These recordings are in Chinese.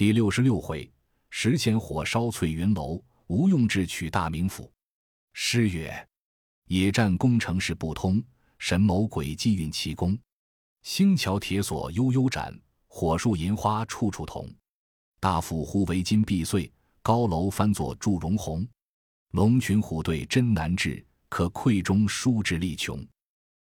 第六十六回，时迁火烧翠云楼，吴用智取大名府。诗曰：“野战攻城势不通，神谋诡计运奇功。星桥铁锁悠悠展，火树银花处处同。大府忽为金碧碎，高楼翻作祝融红。龙群虎队真难治，可溃中书之力穷。”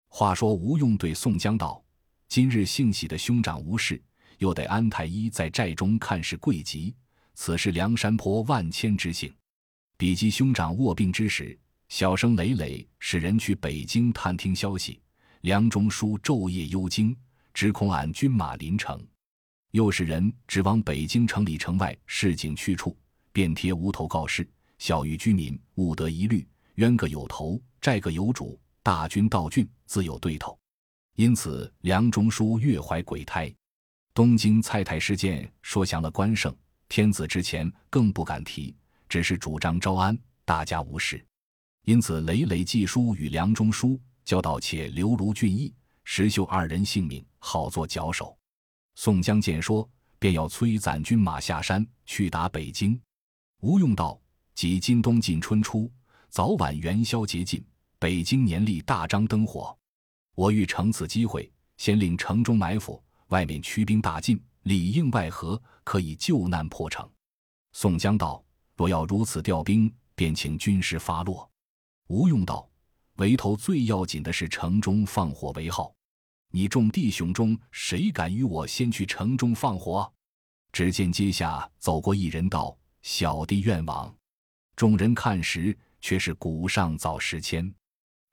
话说吴用对宋江道：“今日幸喜的兄长无事。”又得安太医在寨中看事贵急，此事梁山坡万千之幸。比及兄长卧病之时，小生累累使人去北京探听消息。梁中书昼夜忧惊，只恐俺军马临城。又使人指往北京城里城外市井去处，便贴无头告示，小谕居民勿得疑虑。冤个有头，债个有主，大军到郡自有对头。因此梁中书越怀鬼胎。东京蔡太师见说降了关胜，天子之前更不敢提，只是主张招安，大家无事。因此累累寄书与梁中书，交道且刘卢俊义、石秀二人性命，好做脚手。宋江见说，便要催攒军马下山去打北京。吴用道：“即今冬尽春初，早晚元宵节近，北京年例大张灯火，我欲乘此机会，先令城中埋伏。”外面驱兵大进，里应外合，可以救难破城。宋江道：“若要如此调兵，便请军师发落。”吴用道：“围头最要紧的是城中放火为号。你众弟兄中谁敢与我先去城中放火？”只见阶下走过一人道：“小弟愿往。”众人看时，却是古上早石谦。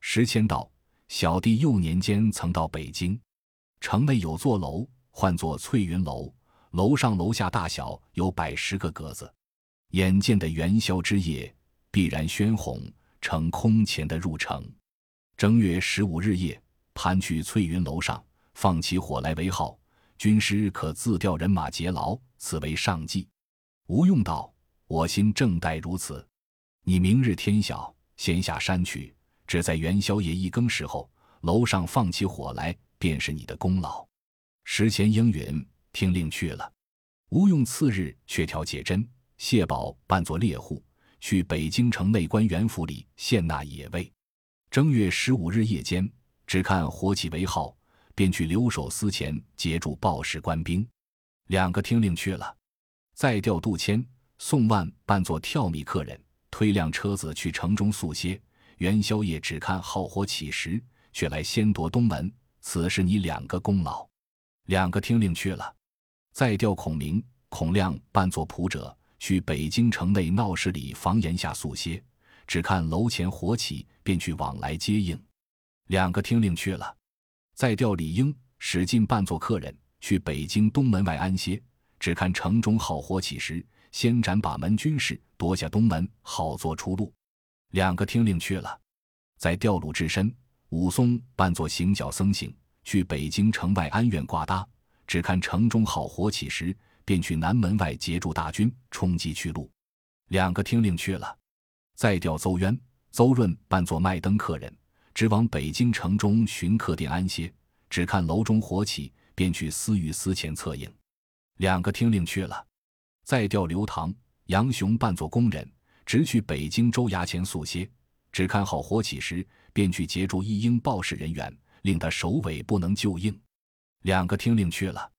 石谦道：“小弟幼年间曾到北京。”城内有座楼，唤作翠云楼，楼上楼下大小有百十个格子。眼见的元宵之夜，必然喧哄，成空前的入城。正月十五日夜，攀去翠云楼上，放起火来为号。军师可自调人马劫牢，此为上计。吴用道：“我心正待如此。你明日天晓，先下山去，只在元宵夜一更时候，楼上放起火来。”便是你的功劳。石前应允，听令去了。吴用次日却调解珍、谢宝扮作猎户，去北京城内官员府里献纳野味。正月十五日夜间，只看火起为号，便去留守司前截住报事官兵。两个听令去了。再调杜迁、宋万扮作跳米客人，推辆车子去城中宿歇。元宵夜只看号火起时，却来先夺东门。此是你两个功劳，两个听令去了。再调孔明、孔亮扮作仆者，去北京城内闹市里房檐下宿歇，只看楼前火起，便去往来接应。两个听令去了。再调李应、史进扮作客人，去北京东门外安歇，只看城中好火起时，先斩把门军士，夺下东门，好做出路。两个听令去了。再调鲁智深。武松扮作行脚僧行，去北京城外安院挂搭，只看城中好火起时，便去南门外截住大军，冲击去路。两个听令去了。再调邹渊、邹润扮作卖灯客人，直往北京城中寻客店安歇，只看楼中火起，便去司御司前策应。两个听令去了。再调刘唐、杨雄扮作工人，直去北京州衙前宿歇。只看好火起时，便去截住一应报事人员，令他首尾不能救应。两个听令去了。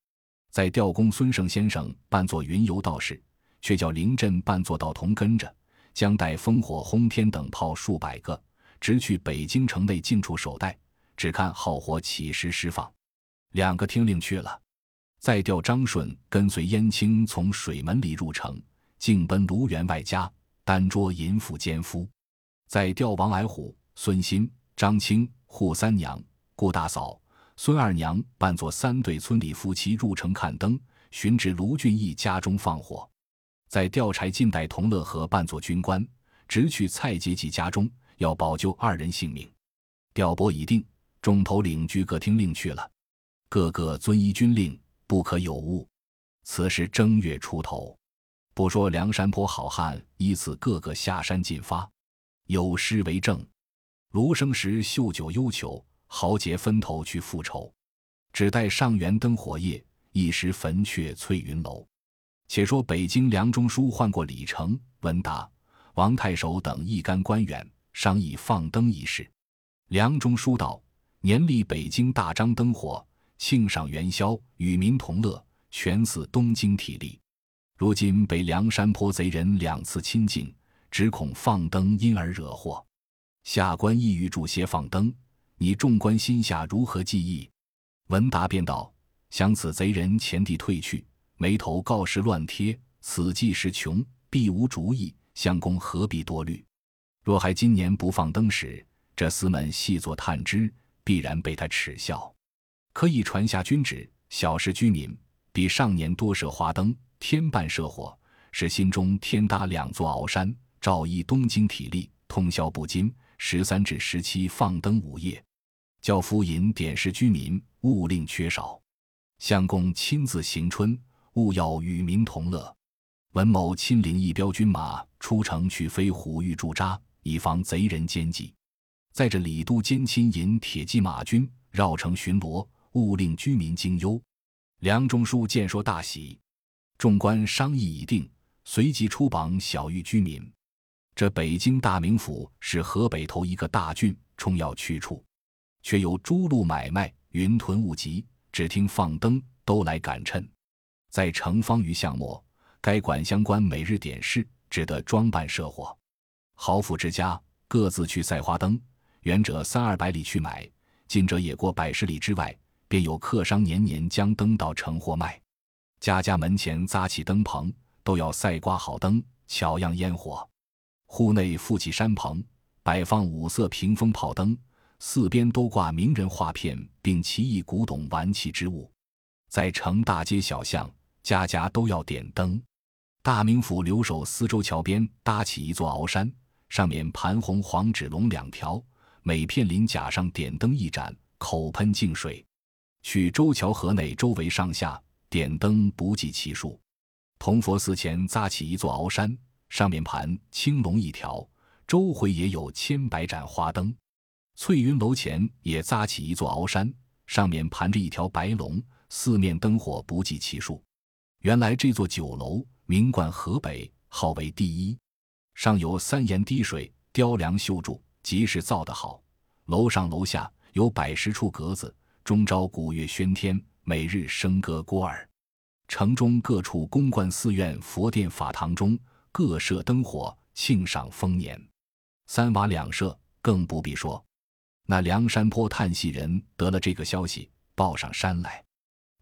在调公孙胜先生扮作云游道士，却叫林震扮作道童跟着，将带烽火轰天等炮数百个，直去北京城内近处守待。只看好火起时释放。两个听令去了。再调张顺跟随燕青从水门里入城，径奔卢员外家，单捉淫妇奸夫。再调王矮虎、孙新、张青、扈三娘、顾大嫂、孙二娘扮作三对村里夫妻入城看灯，寻至卢俊义家中放火。在调柴进带同乐和扮作军官，直去蔡杰记家中，要保救二人性命。调拨已定，众头领居各听令去了，个个遵依军令，不可有误。此时正月出头，不说梁山泊好汉依次个个下山进发。有诗为证：卢生时秀酒忧愁，豪杰分头去复仇。只待上元灯火夜，一时焚却翠云楼。且说北京梁中书唤过李成、文达、王太守等一干官员，商议放灯一事。梁中书道：“年历北京大张灯火，庆赏元宵，与民同乐，全似东京体力。如今被梁山坡贼人两次侵进，只恐放灯因而惹祸。下官意欲助些放灯，你众官心下如何计议？”文达便道：“想此贼人前地退去。”眉头告示乱贴，此计时穷，必无主意。相公何必多虑？若还今年不放灯时，这厮们细作探知，必然被他耻笑。可以传下君旨，小事居民，比上年多设花灯，添半设火，使心中添搭两座鳌山，照依东京体力，通宵不惊。十三至十七放灯午夜，教夫引点示居民，勿令缺少。相公亲自行春。勿要与民同乐。文某亲领一彪军马出城去飞虎峪驻扎，以防贼人奸计。载着李都监亲引铁骑马军绕城巡逻，勿令居民惊忧。梁中书见说大喜，众官商议已定，随即出榜晓谕居民。这北京大名府是河北头一个大郡，重要去处，却有诸路买卖、云屯物集，只听放灯，都来赶趁。在城方于巷末，该管相官每日点事，只得装扮设火。豪富之家各自去赛花灯，远者三二百里去买，近者也过百十里之外，便有客商年年将灯到城货卖。家家门前扎起灯棚，都要赛挂好灯，巧样烟火。户内附起山棚，摆放五色屏风炮灯，四边都挂名人画片，并奇异古董玩器之物，在城大街小巷。家家都要点灯，大名府留守司州桥边搭起一座鳌山，上面盘红黄纸龙两条，每片鳞甲上点灯一盏，口喷净水。去周桥河内周围上下点灯不计其数。铜佛寺前扎起一座鳌山，上面盘青龙一条，周回也有千百盏花灯。翠云楼前也扎起一座鳌山，上面盘着一条白龙，四面灯火不计其数。原来这座酒楼名冠河北，号为第一。上有三檐滴水，雕梁绣柱，极是造得好。楼上楼下有百十处格子，终朝鼓乐喧天，每日笙歌聒耳。城中各处公观寺院、佛殿、法堂中各设灯火，庆赏丰年。三瓦两舍，更不必说。那梁山坡探戏人得了这个消息，报上山来。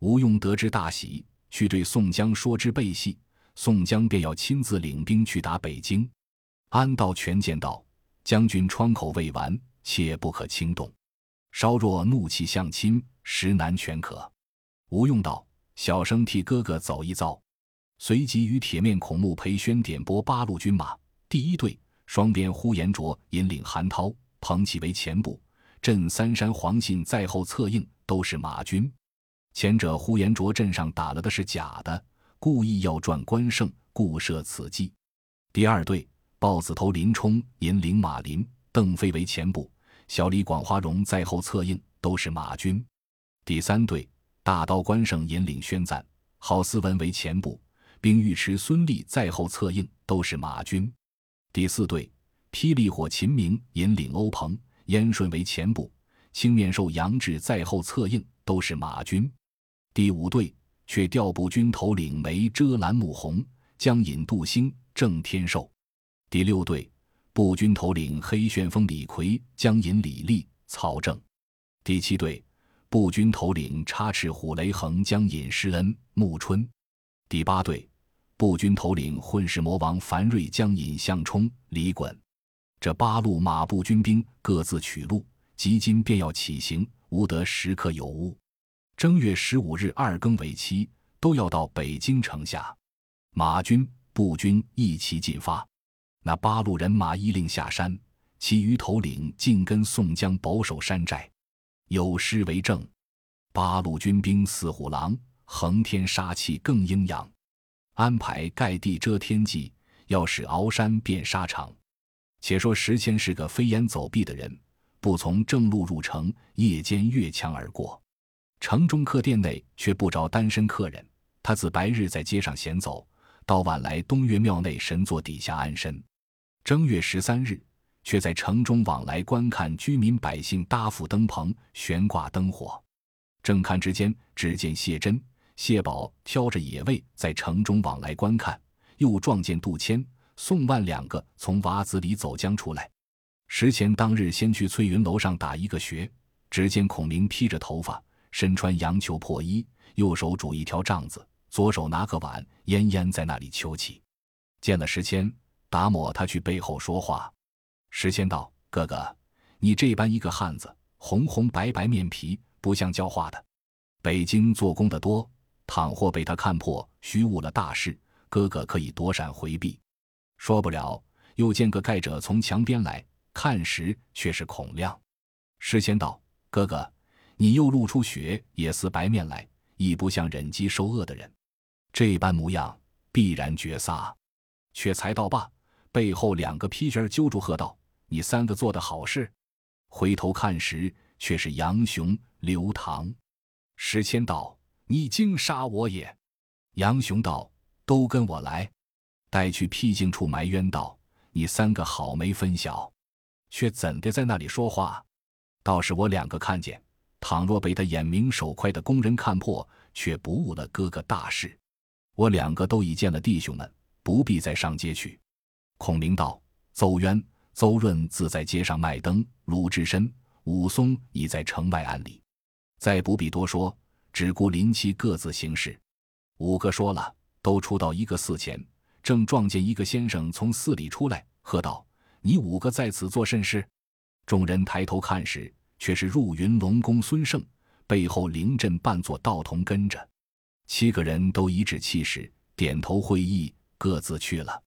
吴用得知大喜。去对宋江说之背戏，宋江便要亲自领兵去打北京。安道全见道：“将军窗口未完，切不可轻动。稍若怒气相侵，实难全可。”吴用道：“小生替哥哥走一遭。”随即与铁面孔目裴宣点拨八路军马，第一队双边呼延灼引领韩涛、彭起为前部，镇三山黄信在后策应，都是马军。前者呼延灼镇上打了的是假的，故意要赚关胜，故设此计。第二队豹子头林冲引领马林、邓飞为前部，小李广花荣在后策应，都是马军。第三队大刀关胜引领宣赞、郝思文为前部，并尉迟孙立在后策应，都是马军。第四队霹雳火秦明引领欧鹏、燕顺为前部，青面兽杨志在后策应，都是马军。第五队却调步军头领梅遮拦穆弘、江引杜兴、郑天寿；第六队步军头领黑旋风李逵、江引李立、曹正；第七队步军头领插翅虎雷横、江引施恩、穆春；第八队步军头领混世魔王樊瑞、江引项冲、李衮。这八路马步军兵各自取路，即今便要起行，无得时刻有误。正月十五日二更为期，都要到北京城下。马军、步军一齐进发。那八路人马依令下山，其余头领尽跟宋江保守山寨。有诗为证：“八路军兵似虎狼，横天杀气更阴阳。安排盖地遮天际，要使鳌山变沙场。”且说石谦是个飞檐走壁的人，不从正路入城，夜间越墙而过。城中客店内却不着单身客人，他自白日在街上闲走，到晚来东岳庙内神座底下安身。正月十三日，却在城中往来观看居民百姓搭扶灯棚、悬挂灯火。正看之间，只见谢珍、谢宝挑着野味在城中往来观看，又撞见杜迁、宋万两个从瓦子里走将出来。石前当日先去翠云楼上打一个穴，只见孔明披着头发，身穿羊裘破衣，右手拄一条杖子，左手拿个碗，奄奄在那里求乞。见了石谦，达摩他去背后说话。石谦道：“哥哥，你这般一个汉子，红红白白面皮。”不像教化的，北京做工的多，倘或被他看破，虚误了大事，哥哥可以躲闪回避。说不了，又见个盖者从墙边来，看时却是孔亮。诗仙道：“哥哥，你又露出血，也似白面来，亦不像忍饥受饿的人，这般模样，必然绝杀。”却才道罢，背后两个披肩揪住，喝道：“你三个做的好事！”回头看时。却是杨雄、刘唐。石谦道：“你竟杀我也！”杨雄道：“都跟我来。”待去僻静处埋冤道：“你三个好没分晓，却怎的在那里说话？倒是我两个看见，倘若被他眼明手快的工人看破，却不误了哥哥大事。我两个都已见了弟兄们，不必再上街去。”孔明道：“邹渊、邹润自在街上卖灯，鲁智深。”武松已在城外安里，再不必多说，只顾林七各自行事。五个说了，都出到一个寺前，正撞见一个先生从寺里出来，喝道：“你五个在此做甚事？”众人抬头看时，却是入云龙宫孙胜，背后灵阵扮作道童跟着。七个人都颐指气使，点头会意，各自去了。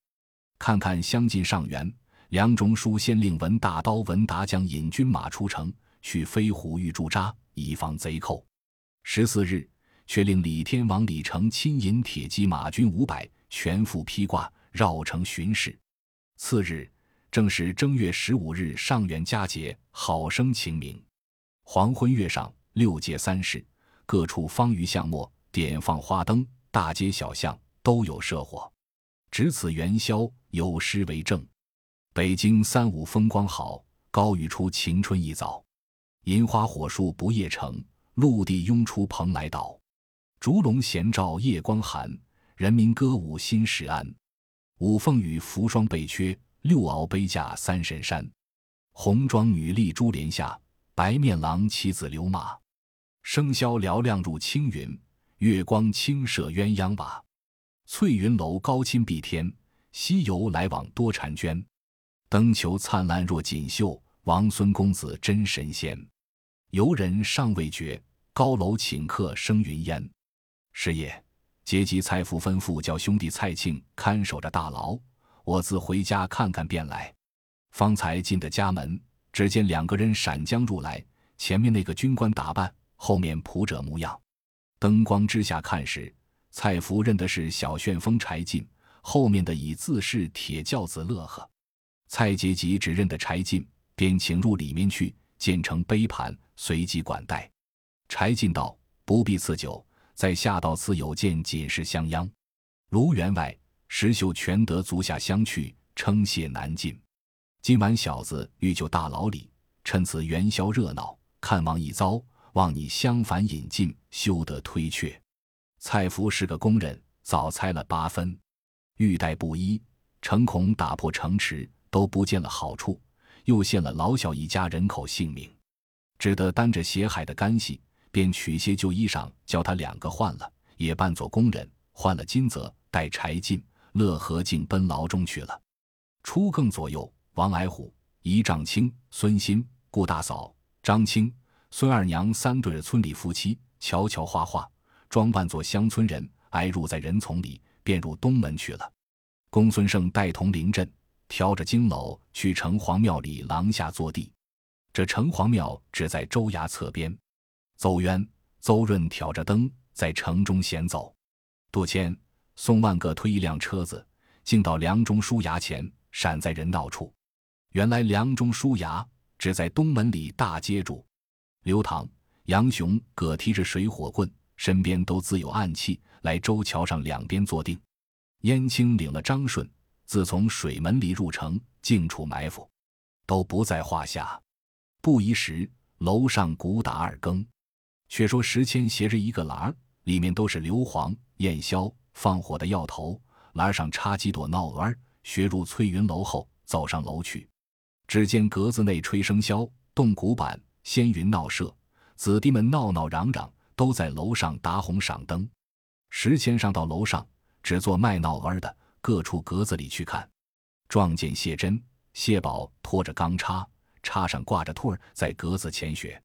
看看相近上元。梁中书先令文大刀文达将引军马出城，去飞虎峪驻扎，以防贼寇。十四日，却令李天王李成亲引铁骑马军五百，全副披挂，绕城巡视。次日，正是正月十五日上元佳节，好生晴明。黄昏月上，六街三市各处方隅巷陌点放花灯，大街小巷都有社火，值此元宵，有诗为证。北京三五风光好，高雨出晴春一早。银花火树不夜城，陆地拥出蓬莱岛。烛龙闲照夜光寒，人民歌舞心时安。五凤羽扶霜被缺，六鳌杯架三神山。红妆女立珠帘下，白面郎骑紫流马。笙箫嘹亮入青云，月光倾射鸳鸯瓦。翠云楼高侵碧天，西游来往多婵娟。灯球灿烂若锦绣，王孙公子真神仙。游人尚未觉，高楼请客生云烟。是夜，节级蔡福吩咐叫兄弟蔡庆看守着大牢，我自回家看看便来。方才进的家门，只见两个人闪将入来，前面那个军官打扮，后面仆者模样。灯光之下看时，蔡福认的是小旋风柴进，后面的已自是铁轿子乐呵。蔡杰吉只认得柴进，便请入里面去，建成杯盘，随即管待。柴进道：“不必赐酒，在下到此有见，仅是相央。卢员外，石秀全得足下相去，称谢难尽。今晚小子欲就大牢里，趁此元宵热闹，看望一遭，望你相反引进，休得推却。”蔡福是个工人，早猜了八分，欲带不一，诚恐打破城池。都不见了好处，又陷了老小一家人口性命，只得担着血海的干系，便取些旧衣裳，叫他两个换了，也扮作工人，换了金泽，带柴进、乐和进奔牢中去了。初更左右，王矮虎、仪丈青、孙新、顾大嫂、张青、孙二娘三对村里夫妻，悄悄画画，装扮作乡村人，挨入在人丛里，便入东门去了。公孙胜带同临阵。挑着金篓去城隍庙里廊下坐地，这城隍庙只在州衙侧边。邹渊、邹润挑着灯在城中闲走。杜迁、宋万各推一辆车子，进到梁中书衙前，闪在人闹处。原来梁中书衙只在东门里大街住。刘唐、杨雄各提着水火棍，身边都自有暗器，来周桥上两边坐定。燕青领了张顺，自从水门里入城，静处埋伏，都不在话下。不一时，楼上鼓打二更。却说石谦携着一个篮儿，里面都是硫磺、焰硝、放火的药头，篮上插几朵闹儿，学入翠云楼后，走上楼去。只见格子内吹笙箫，动鼓板，仙云闹社，子弟们闹闹嚷嚷，都在楼上打红赏灯。石谦上到楼上，只做卖闹儿的，各处格子里去看，撞见谢珍、谢宝拖着钢叉，叉上挂着兔儿，在格子前学。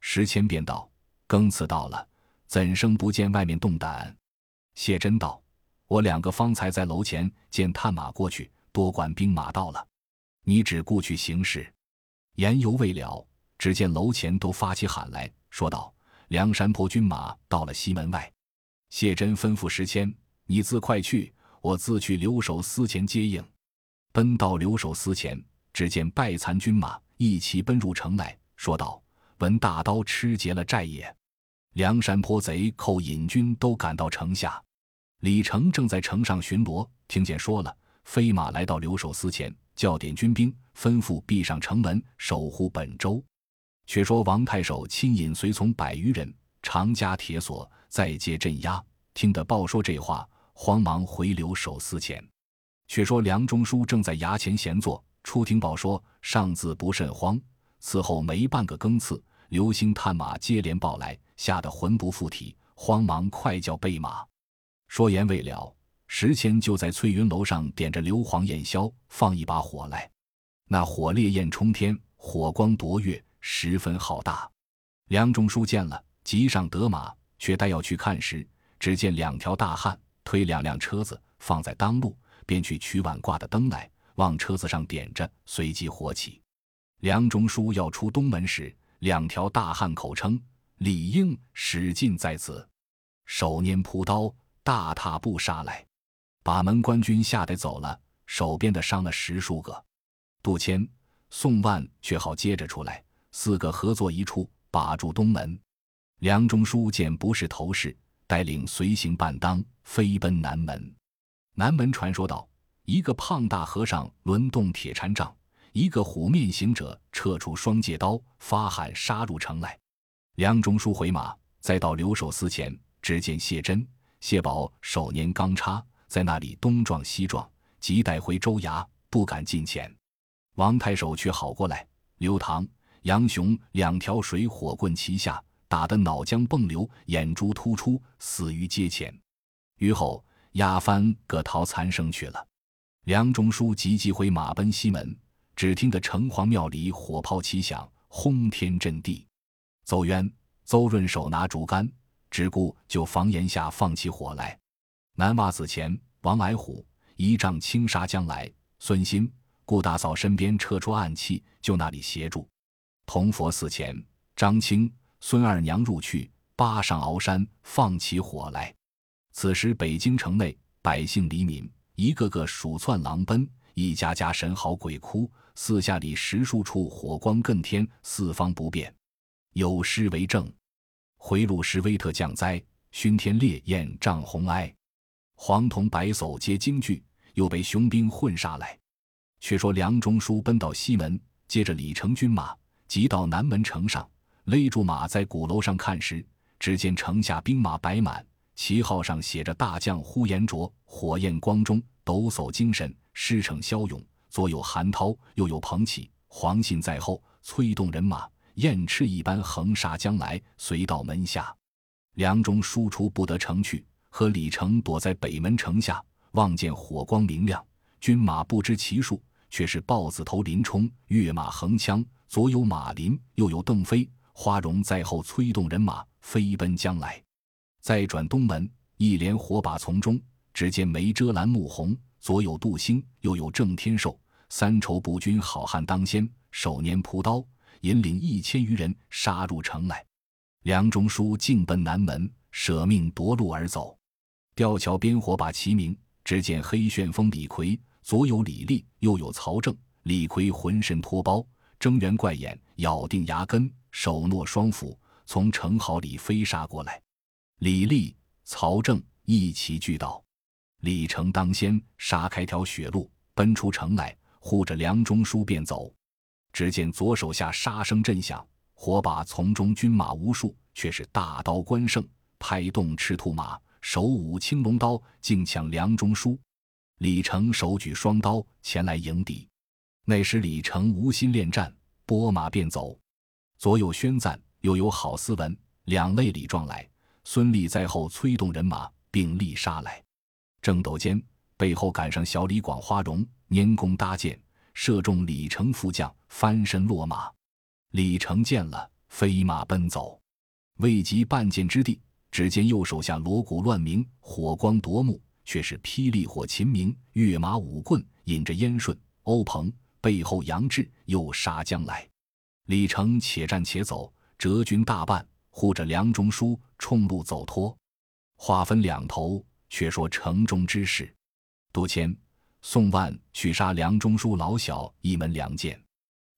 石谦便道：“更次到了，怎生不见外面动胆？”谢珍道：“我两个方才在楼前见探马过去，多管兵马到了。”你只顾去行事，言犹未了，只见楼前都发起喊来，说道：“梁山泊军马到了西门外。”谢珍吩咐石谦：“你自快去，我自去留守司前接应。”奔到留守司前，只见败残军马一齐奔入城来，说道：“闻大刀吃劫了寨也，梁山坡贼寇引军都赶到城下。”李成正在城上巡逻，听见说了，飞马来到留守司前。叫点军兵，吩咐闭上城门，守护本州。却说王太守亲引随从百余人，长加铁锁，再接镇压。听得报说这话，慌忙回留守司前。却说梁中书正在衙前闲坐，初听报说，上自不甚慌。此后没半个更次，流星探马接连报来，吓得魂不附体，慌忙快叫备马。说言未了。石谦就在翠云楼上点着硫磺焰硝，放一把火来。那火烈焰冲天，火光夺月，十分浩大。梁中书见了，急上得马，却待要去看时，只见两条大汉推两辆车子放在当路，便去取碗挂的灯来，往车子上点着，随即火起。梁中书要出东门时，两条大汉口称李应使劲在此，手拈朴刀，大踏步杀来。把门官军吓得走了，手边的伤了十数个。杜迁、宋万却好接着出来，四个合作一处，把住东门。梁中书见不是头事，带领随行伴当，飞奔南门。南门传说道：一个胖大和尚轮动铁禅杖，一个虎面行者撤出双戒刀，发喊杀入城来。梁中书回马，再到留守司前，只见谢珍、谢宝手拈钢叉。在那里东撞西撞，急带回州衙，不敢近前。王太守却好过来，刘唐、杨雄两条水火棍齐下，打得脑浆迸流，眼珠突出，死于阶前。于后押番各逃残生去了。梁中书急急回马奔西门，只听得城隍庙里火炮齐响，轰天震地。邹渊、邹润手拿竹竿，只顾就房檐下放起火来。南袜子前，王矮虎一丈青纱将来。孙新、顾大嫂身边撤出暗器，就那里协助。铜佛寺前，张青、孙二娘入去，扒上鳌山，放起火来。此时北京城内百姓黎民，一个个鼠窜狼奔，一家家神嚎鬼哭，四下里十数处火光更天，四方不便。有诗为证：回路时威特降灾，熏天烈焰涨红埃。黄铜白叟皆惊惧，又被雄兵混杀来。却说梁中书奔到西门，接着李成军马，急到南门城上，勒住马在鼓楼上看时，只见城下兵马摆满，旗号上写着“大将呼延灼”，火焰光中，抖擞精神，狮骋骁勇。左有韩涛，右有彭起，黄信在后，催动人马，燕翅一般横杀将来，随到门下。梁中书出不得城去。和李成躲在北门城下，望见火光明亮，军马不知其数，却是豹子头林冲跃马横枪，左有马林，右有邓飞、花荣在后催动人马飞奔将来。再转东门，一连火把丛中，只见梅遮拦、穆弘，左有杜兴，右有郑天寿，三筹步军好汉当先，手拈朴刀，引领一千余人杀入城来。梁中书径奔南门，舍命夺路而走。吊桥边火把齐鸣，只见黑旋风李逵，左有李立，右有曹正。李逵浑身脱包，睁圆怪眼，咬定牙根，手握双斧，从城壕里飞杀过来。李立、曹正一齐聚到。李成当先，杀开条血路，奔出城来，护着梁中书便走。只见左手下杀声震响，火把丛中军马无数，却是大刀关胜，拍动赤兔马，手舞青龙刀，竟抢梁中书。李成手举双刀前来迎敌。那时李成无心恋战，拨马便走。左有宣赞，右有郝思文，两肋里撞来。孙立在后催动人马，并力杀来。正斗间，背后赶上小李广花荣，拈弓搭箭，射中李成副将，翻身落马。李成见了，飞马奔走，未及半箭之地，只见右手下锣鼓乱鸣，火光夺目，却是霹雳火秦明，跃马舞棍，引着燕顺、欧鹏，背后杨志又杀将来。李成且战且走，折军大半。护着梁中书冲路走脱，话分两头。却说城中之事：杜迁、宋万去杀梁中书老小一门良贱，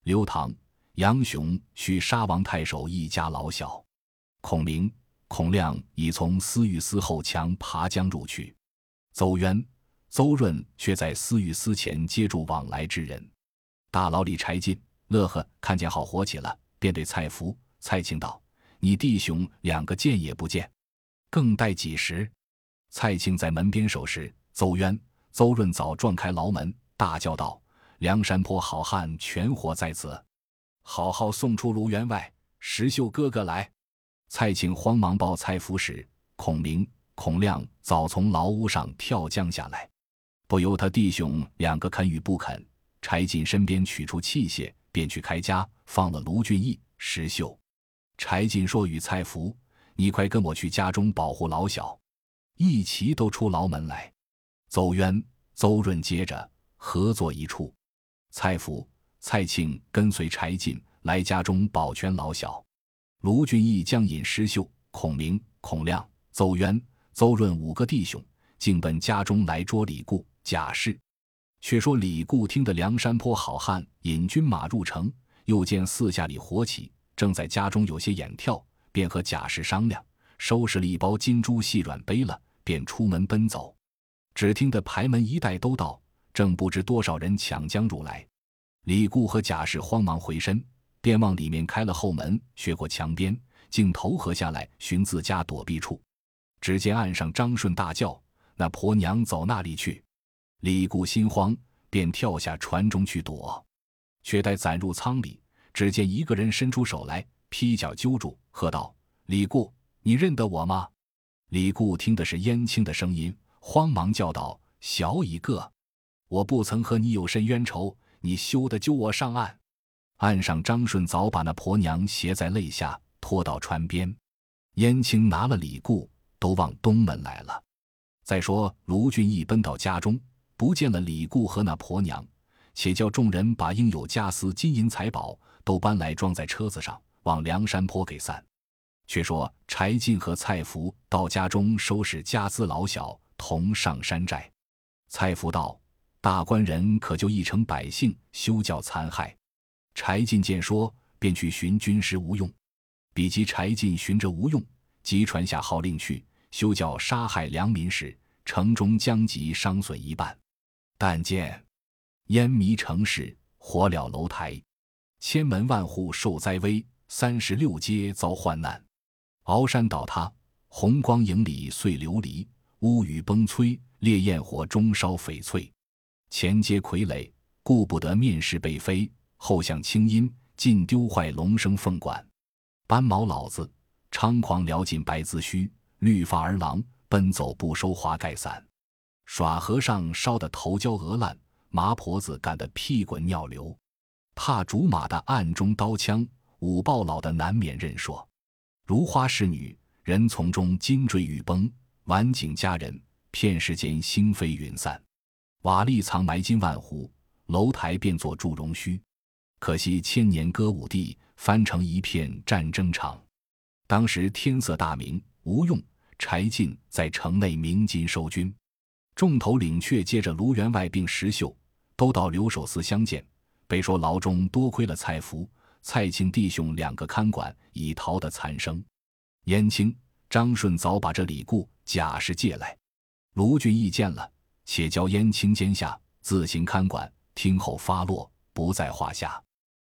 刘唐、杨雄去杀王太守一家老小，孔明、孔亮已从司御司后墙爬江入去，邹渊、邹润却在司御司前接住往来之人。大牢里柴进、乐呵看见好火起了，便对蔡福、蔡庆道。你弟兄两个见也不见，更待几时？蔡庆在门边守时，邹渊、邹润早撞开牢门，大叫道：“梁山坡好汉全活在此，好好送出卢员外、石秀哥哥来！”蔡庆慌忙报蔡福时，孔明、孔亮早从牢屋上跳将下来，不由他弟兄两个肯与不肯。柴进身边取出器械，便去开家，放了卢俊义、石秀。柴进说：“与蔡福，你快跟我去家中保护老小。”一齐都出牢门来。邹渊、邹润接着合作一处。蔡福、蔡庆跟随柴进来家中保全老小。卢俊义将尹石秀、孔明、孔亮、邹渊、邹润五个弟兄，竟奔家中来捉李固、贾氏。却说李固听得梁山坡好汉引军马入城，又见四下里火起。正在家中有些眼跳，便和贾氏商量，收拾了一包金珠细软，背了，便出门奔走。只听得排门一带都到，正不知多少人抢将入来。李固和贾氏慌忙回身，便往里面开了后门，越过墙边，竟投河下来寻自家躲避处。只见岸上张顺大叫：“那婆娘走那里去？”李固心慌，便跳下船中去躲，却待攒入舱里。只见一个人伸出手来，劈脚揪住，喝道：“李固，你认得我吗？”李固听的是燕青的声音，慌忙叫道：“小一个，我不曾和你有甚冤仇，你休得揪我上岸。”岸上张顺早把那婆娘携在肋下，拖到船边。燕青拿了李固，都往东门来了。再说卢俊义奔到家中，不见了李固和那婆娘，且叫众人把应有家私、金银财宝。都搬来装在车子上，往梁山坡给散。却说柴进和蔡福到家中收拾家资老小，同上山寨。蔡福道：“大官人可就一城百姓，休教残害。”柴进见说，便去寻军师吴用。比及柴进寻着吴用，即传下号令去，休教杀害良民时，城中将及伤损一半。但见烟迷城市，火燎楼台。千门万户受灾危，三十六街遭患难，鳌山倒塌，红光影里碎琉璃，乌雨崩摧，烈焰火中烧翡翠。前街傀儡，顾不得面世被飞；后巷清音，尽丢坏龙生凤管。斑毛老子猖狂撩尽白髭须，绿发儿郎奔走不收花盖伞。耍和尚烧得头焦额烂，麻婆子干得屁滚尿流。踏竹马的暗中刀枪，舞豹老的难免认说。如花侍女，人丛中金坠玉崩，晚景佳人，片时间星飞云散。瓦砾藏埋金万户，楼台变作祝融墟。可惜千年歌舞地，翻成一片战争场。当时天色大明，吴用、柴进在城内鸣金收军，众头领却接着卢员外并石秀，都到留守司相见。被说牢中多亏了蔡福、蔡庆弟兄两个看管，已逃得残生。燕青、张顺早把这李固、贾氏借来，卢俊义见了，且交燕青监下，自行看管，听候发落，不在话下。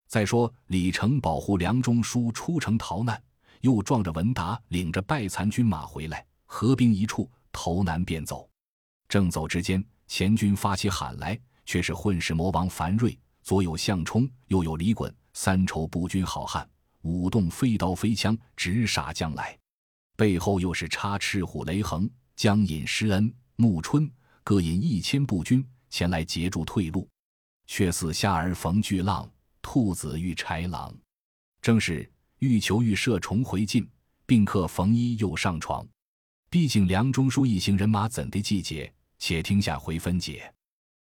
再说李成保护梁中书出城逃难，又撞着文达领着败残军马回来，合兵一处，投南便走。正走之间，前军发起喊来，却是混世魔王樊瑞，左有项冲，右有李衮，三筹步军好汉，舞动飞刀飞枪，直杀将来。背后又是插翅虎雷横、江引施恩、穆春各引一千步军前来截住退路，却似虾儿逢巨浪。兔子遇豺狼，正是欲求欲射重回进，病客逢医又上床。毕竟梁中书一行人马怎的季节？且听下回分解。